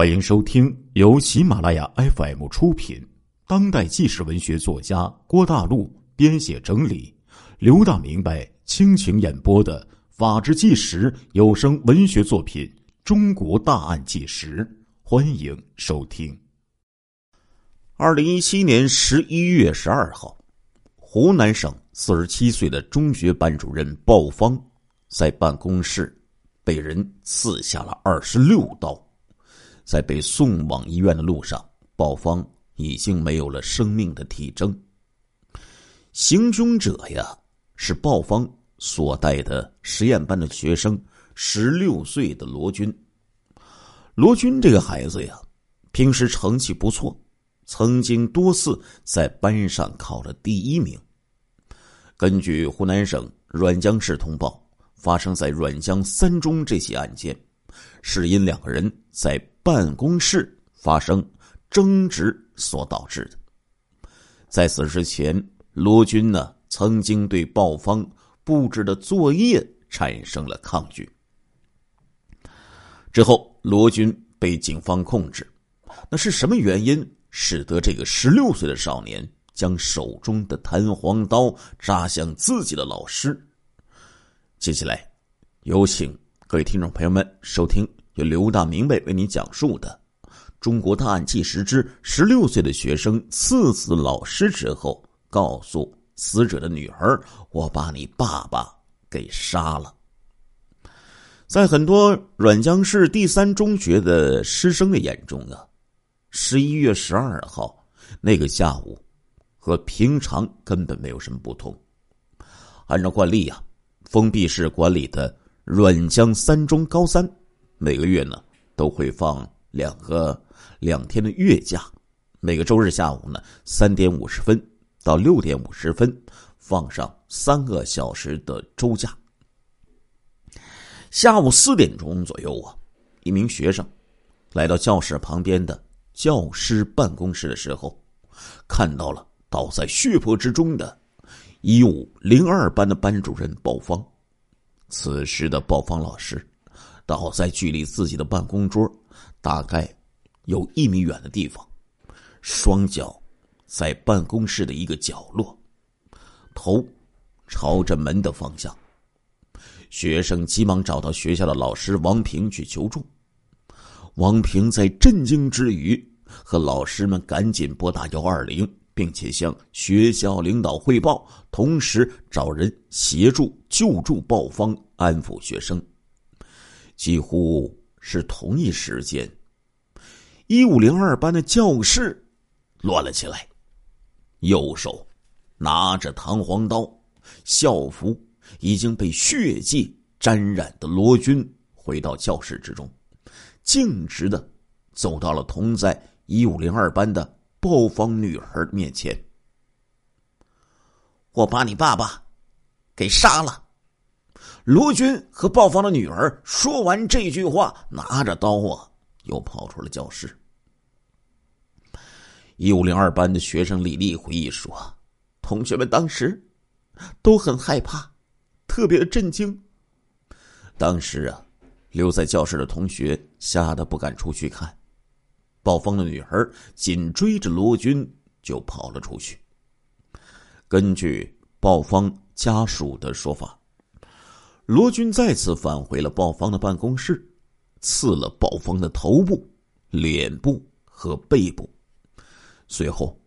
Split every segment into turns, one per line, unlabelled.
欢迎收听由喜马拉雅 FM 出品、当代纪实文学作家郭大陆编写整理、刘大明白倾情演播的《法制纪实》有声文学作品《中国大案纪实》，欢迎收听。二零一七年十一月十二号，湖南省四十七岁的中学班主任鲍方在办公室被人刺下了二十六刀。在被送往医院的路上，鲍方已经没有了生命的体征。行凶者呀，是鲍方所带的实验班的学生，十六岁的罗军。罗军这个孩子呀，平时成绩不错，曾经多次在班上考了第一名。根据湖南省沅江市通报，发生在沅江三中这起案件，是因两个人在。办公室发生争执所导致的。在此之前，罗军呢曾经对鲍方布置的作业产生了抗拒。之后，罗军被警方控制。那是什么原因使得这个十六岁的少年将手中的弹簧刀扎向自己的老师？接下来，有请各位听众朋友们收听。由刘大明白为你讲述的《中国大案纪实之十六岁的学生刺死老师之后，告诉死者的女儿：“我把你爸爸给杀了。”在很多阮江市第三中学的师生的眼中啊，十一月十二号那个下午和平常根本没有什么不同。按照惯例啊，封闭式管理的阮江三中高三。每个月呢都会放两个两天的月假，每个周日下午呢三点五十分到六点五十分放上三个小时的周假。下午四点钟左右啊，一名学生来到教室旁边的教师办公室的时候，看到了倒在血泊之中的一五零二班的班主任鲍方。此时的鲍方老师。倒在距离自己的办公桌大概有一米远的地方，双脚在办公室的一个角落，头朝着门的方向。学生急忙找到学校的老师王平去求助。王平在震惊之余，和老师们赶紧拨打幺二零，并且向学校领导汇报，同时找人协助救助暴方，安抚学生。几乎是同一时间，一五零二班的教室乱了起来。右手拿着弹簧刀，校服已经被血迹沾染的罗军回到教室之中，径直的走到了同在一五零二班的暴风女孩面前。我把你爸爸给杀了。罗军和鲍方的女儿说完这句话，拿着刀啊，又跑出了教室。一五零二班的学生李丽回忆说：“同学们当时都很害怕，特别的震惊。当时啊，留在教室的同学吓得不敢出去看。鲍方的女儿紧追着罗军就跑了出去。根据鲍方家属的说法。”罗军再次返回了鲍方的办公室，刺了鲍方的头部、脸部和背部。随后，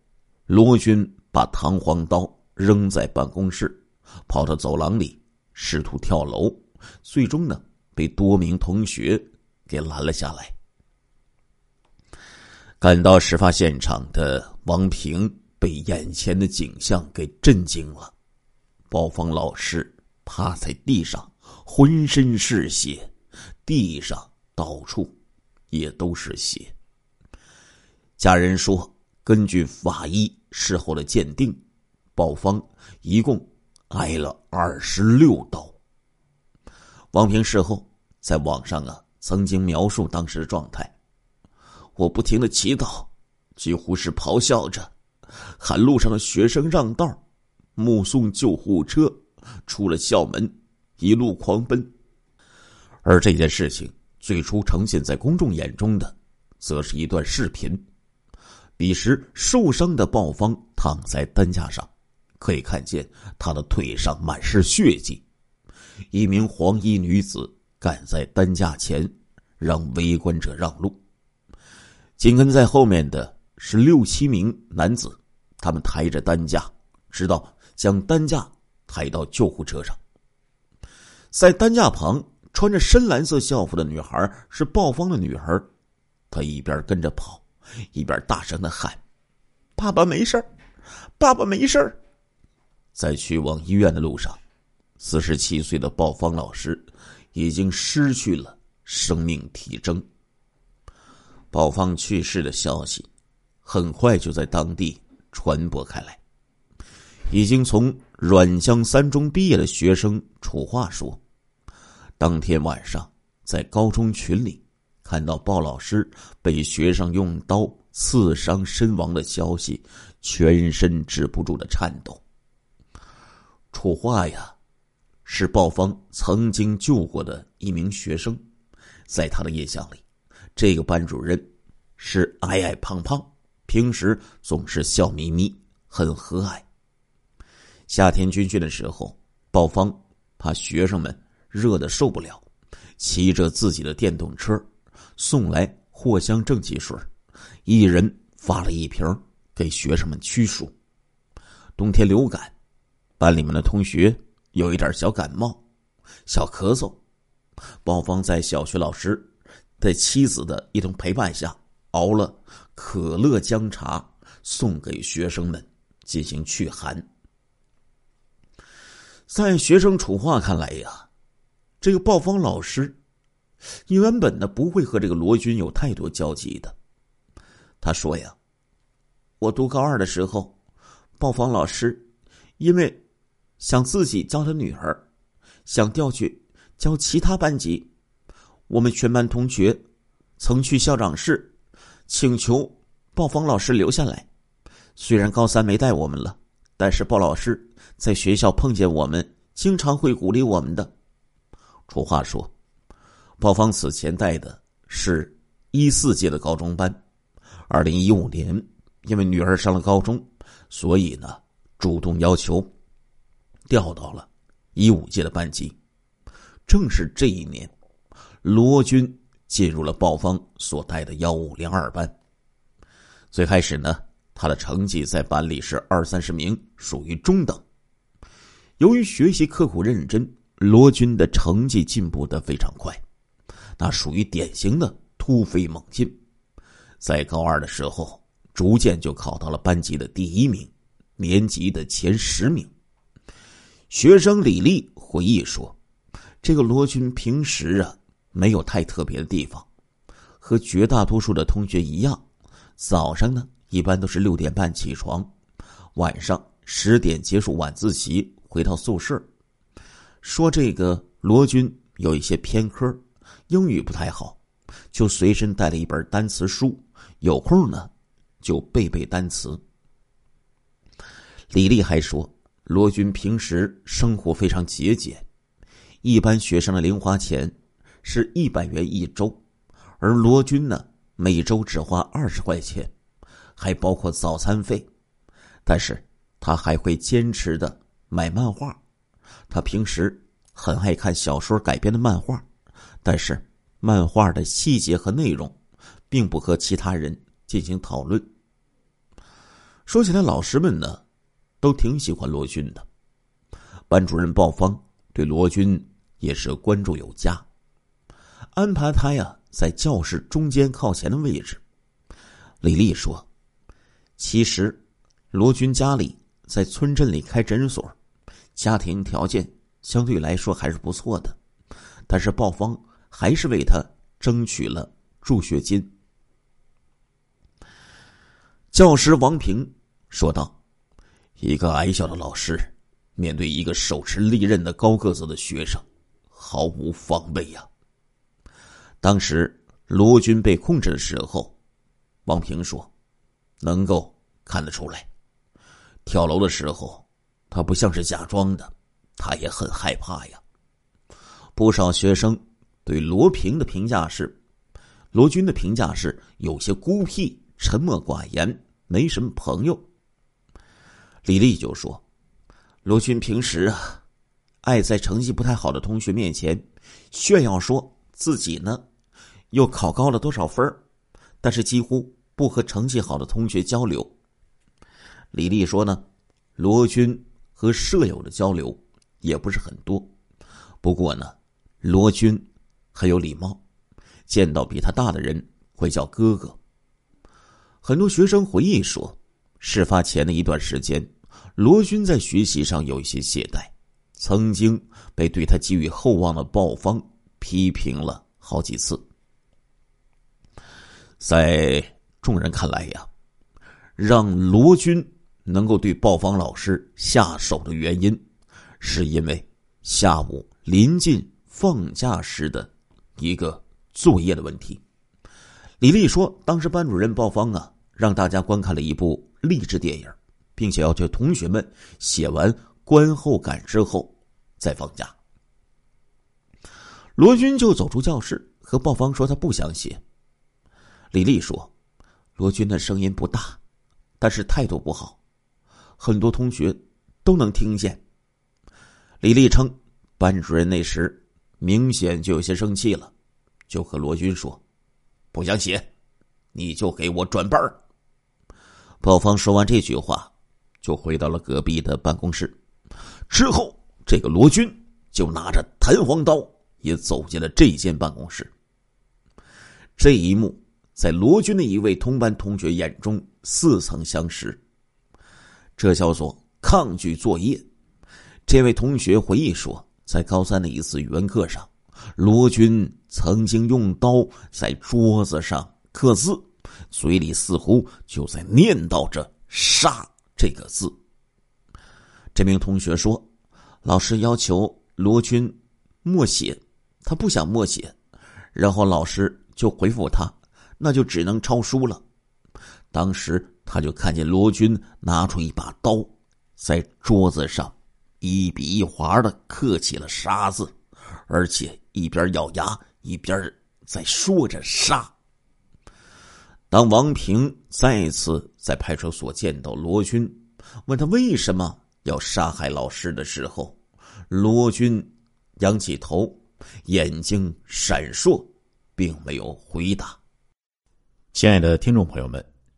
罗军把弹簧刀扔在办公室，跑到走廊里，试图跳楼，最终呢被多名同学给拦了下来。赶到事发现场的王平被眼前的景象给震惊了，鲍方老师趴在地上。浑身是血，地上到处也都是血。家人说，根据法医事后的鉴定，鲍方一共挨了二十六刀。王平事后在网上啊，曾经描述当时的状态：我不停的祈祷，几乎是咆哮着，喊路上的学生让道，目送救护车出了校门。一路狂奔，而这件事情最初呈现在公众眼中的，则是一段视频。彼时受伤的鲍方躺在担架上，可以看见他的腿上满是血迹。一名黄衣女子赶在担架前，让围观者让路。紧跟在后面的是六七名男子，他们抬着担架，直到将担架抬到救护车上。在担架旁，穿着深蓝色校服的女孩是鲍方的女儿，她一边跟着跑。一边大声的喊：“爸爸没事爸爸没事在去往医院的路上，四十七岁的鲍方老师已经失去了生命体征。鲍方去世的消息很快就在当地传播开来。已经从阮江三中毕业的学生楚话说，当天晚上在高中群里。看到鲍老师被学生用刀刺伤身亡的消息，全身止不住的颤抖。楚化呀，是鲍方曾经救过的一名学生，在他的印象里，这个班主任是矮矮胖胖，平时总是笑眯眯，很和蔼。夏天军训的时候，鲍方怕学生们热的受不了，骑着自己的电动车。送来藿香正气水，一人发了一瓶给学生们驱暑。冬天流感，班里面的同学有一点小感冒、小咳嗽，鲍方在小学老师的妻子的一同陪伴下，熬了可乐姜茶送给学生们进行驱寒。在学生楚化看来呀，这个鲍方老师。原本呢不会和这个罗军有太多交集的。他说呀：“我读高二的时候，鲍方老师因为想自己教他女儿，想调去教其他班级。我们全班同学曾去校长室请求鲍方老师留下来。虽然高三没带我们了，但是鲍老师在学校碰见我们，经常会鼓励我们的。”楚话说。鲍方此前带的是一四届的高中班，二零一五年因为女儿上了高中，所以呢主动要求调到了一五届的班级。正是这一年，罗军进入了鲍方所带的幺五零二班。最开始呢，他的成绩在班里是二三十名，属于中等。由于学习刻苦认真，罗军的成绩进步的非常快。那属于典型的突飞猛进，在高二的时候，逐渐就考到了班级的第一名，年级的前十名。学生李丽回忆说：“这个罗军平时啊，没有太特别的地方，和绝大多数的同学一样，早上呢一般都是六点半起床，晚上十点结束晚自习回到宿舍。说这个罗军有一些偏科。”英语不太好，就随身带了一本单词书，有空呢就背背单词。李丽还说，罗军平时生活非常节俭，一般学生的零花钱是一百元一周，而罗军呢每周只花二十块钱，还包括早餐费。但是他还会坚持的买漫画，他平时很爱看小说改编的漫画。但是，漫画的细节和内容，并不和其他人进行讨论。说起来，老师们呢，都挺喜欢罗军的。班主任鲍方对罗军也是关注有加，安排他呀在教室中间靠前的位置。李丽说：“其实，罗军家里在村镇里开诊所，家庭条件相对来说还是不错的，但是鲍方。”还是为他争取了助学金。教师王平说道：“一个矮小的老师，面对一个手持利刃的高个子的学生，毫无防备呀。”当时罗军被控制的时候，王平说：“能够看得出来，跳楼的时候，他不像是假装的，他也很害怕呀。”不少学生。对罗平的评价是：
罗军的评价是有些孤僻、沉默寡言，没什么朋友。李丽就说：“罗军平时啊，爱在成绩不太好的同学面前炫耀，说自己呢又考高了多少分但是几乎不和成绩好的同学交流。”李丽说呢，罗军和舍友的交流也不是很多，不过呢，罗军很有礼貌，见到比他大的人会叫哥哥。很多学生回忆说，事发前的一段时间，罗军在学习上有一些懈怠，曾经被对他寄予厚望的鲍方批评了好几次。在众人看来呀，让罗军。能够对鲍方老师下手的原因，是因为下午临近放假时的一个作业的问题。李丽说，当时班主任鲍方啊，让大家观看了一部励志电影，并且要求同学们写完观后感之后再放假。罗军就走出教室，和鲍方说他不想写。李丽说，罗军的声音不大，但是态度不好。很多同学都能听见。李丽称，班主任那时明显就有些生气了，就和罗军说：“不想写，你就给我转班儿。”鲍方说完这句话，就回到了隔壁的办公室。之后，这个罗军就拿着弹簧刀也走进了这间办公室。这一幕在罗军的一位同班同学眼中似曾相识。这叫做抗拒作业。这位同学回忆说，在高三的一次语文课上，罗军曾经用刀在桌子上刻字，嘴里似乎就在念叨着“杀”这个字。这名同学说，老师要求罗军默写，他不想默写，然后老师就回复他，那就只能抄书了。当时。他就看见罗军拿出一把刀，在桌子上一笔一划的刻起了“杀”字，而且一边咬牙一边在说着“杀”。当王平再次在派出所见到罗军，问他为什么要杀害老师的时候，罗军仰起头，眼睛闪烁，并没有回答。
亲爱的听众朋友们。